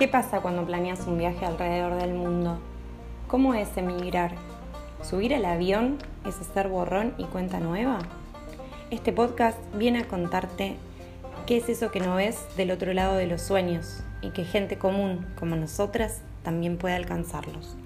¿Qué pasa cuando planeas un viaje alrededor del mundo? ¿Cómo es emigrar? ¿Subir al avión es hacer borrón y cuenta nueva? Este podcast viene a contarte qué es eso que no ves del otro lado de los sueños y que gente común como nosotras también puede alcanzarlos.